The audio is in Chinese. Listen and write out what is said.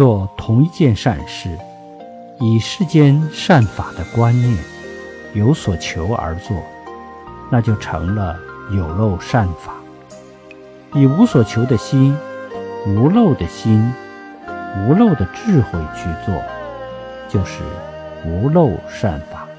做同一件善事以世间善法的观念有所求而做那就成了有漏善法。以无所求的心无漏的心无漏的智慧去做就是无漏善法。